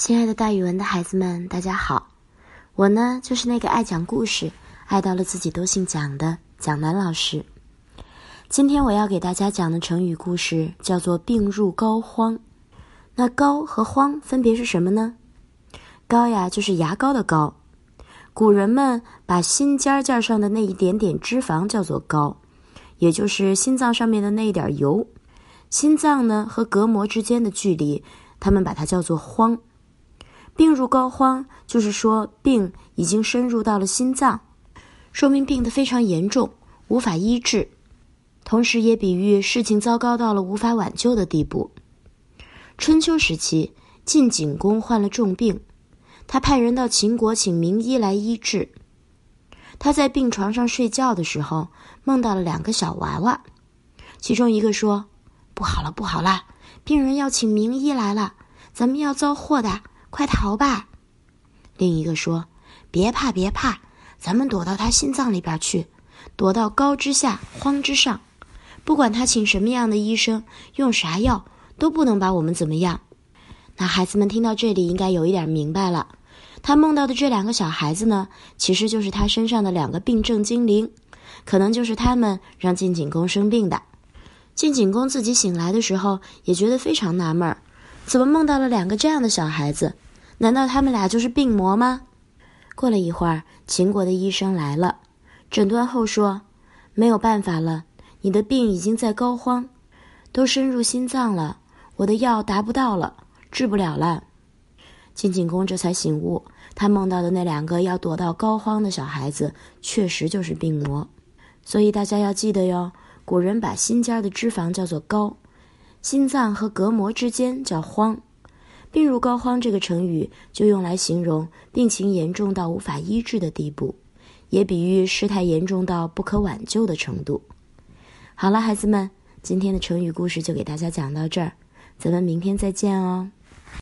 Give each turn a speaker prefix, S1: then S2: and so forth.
S1: 亲爱的，大语文的孩子们，大家好！我呢，就是那个爱讲故事、爱到了自己都姓蒋的蒋楠老师。今天我要给大家讲的成语故事叫做“病入膏肓”。那“膏”和“肓”分别是什么呢？“膏”呀，就是牙膏的“膏”。古人们把心尖尖上的那一点点脂肪叫做“膏”，也就是心脏上面的那一点油。心脏呢和隔膜之间的距离，他们把它叫做“肓”。病入膏肓，就是说病已经深入到了心脏，说明病得非常严重，无法医治。同时也比喻事情糟糕到了无法挽救的地步。春秋时期，晋景公患了重病，他派人到秦国请名医来医治。他在病床上睡觉的时候，梦到了两个小娃娃，其中一个说：“不好了，不好了，病人要请名医来了，咱们要遭祸的。”快逃吧！另一个说：“别怕，别怕，咱们躲到他心脏里边去，躲到高之下，荒之上。不管他请什么样的医生，用啥药，都不能把我们怎么样。”那孩子们听到这里，应该有一点明白了。他梦到的这两个小孩子呢，其实就是他身上的两个病症精灵，可能就是他们让晋景公生病的。晋景公自己醒来的时候，也觉得非常纳闷儿。怎么梦到了两个这样的小孩子？难道他们俩就是病魔吗？过了一会儿，秦国的医生来了，诊断后说：“没有办法了，你的病已经在膏肓，都深入心脏了，我的药达不到了，治不了了。”晋景公这才醒悟，他梦到的那两个要躲到膏肓的小孩子，确实就是病魔。所以大家要记得哟，古人把心尖的脂肪叫做膏。心脏和隔膜之间叫肓，病入膏肓这个成语就用来形容病情严重到无法医治的地步，也比喻事态严重到不可挽救的程度。好了，孩子们，今天的成语故事就给大家讲到这儿，咱们明天再见哦。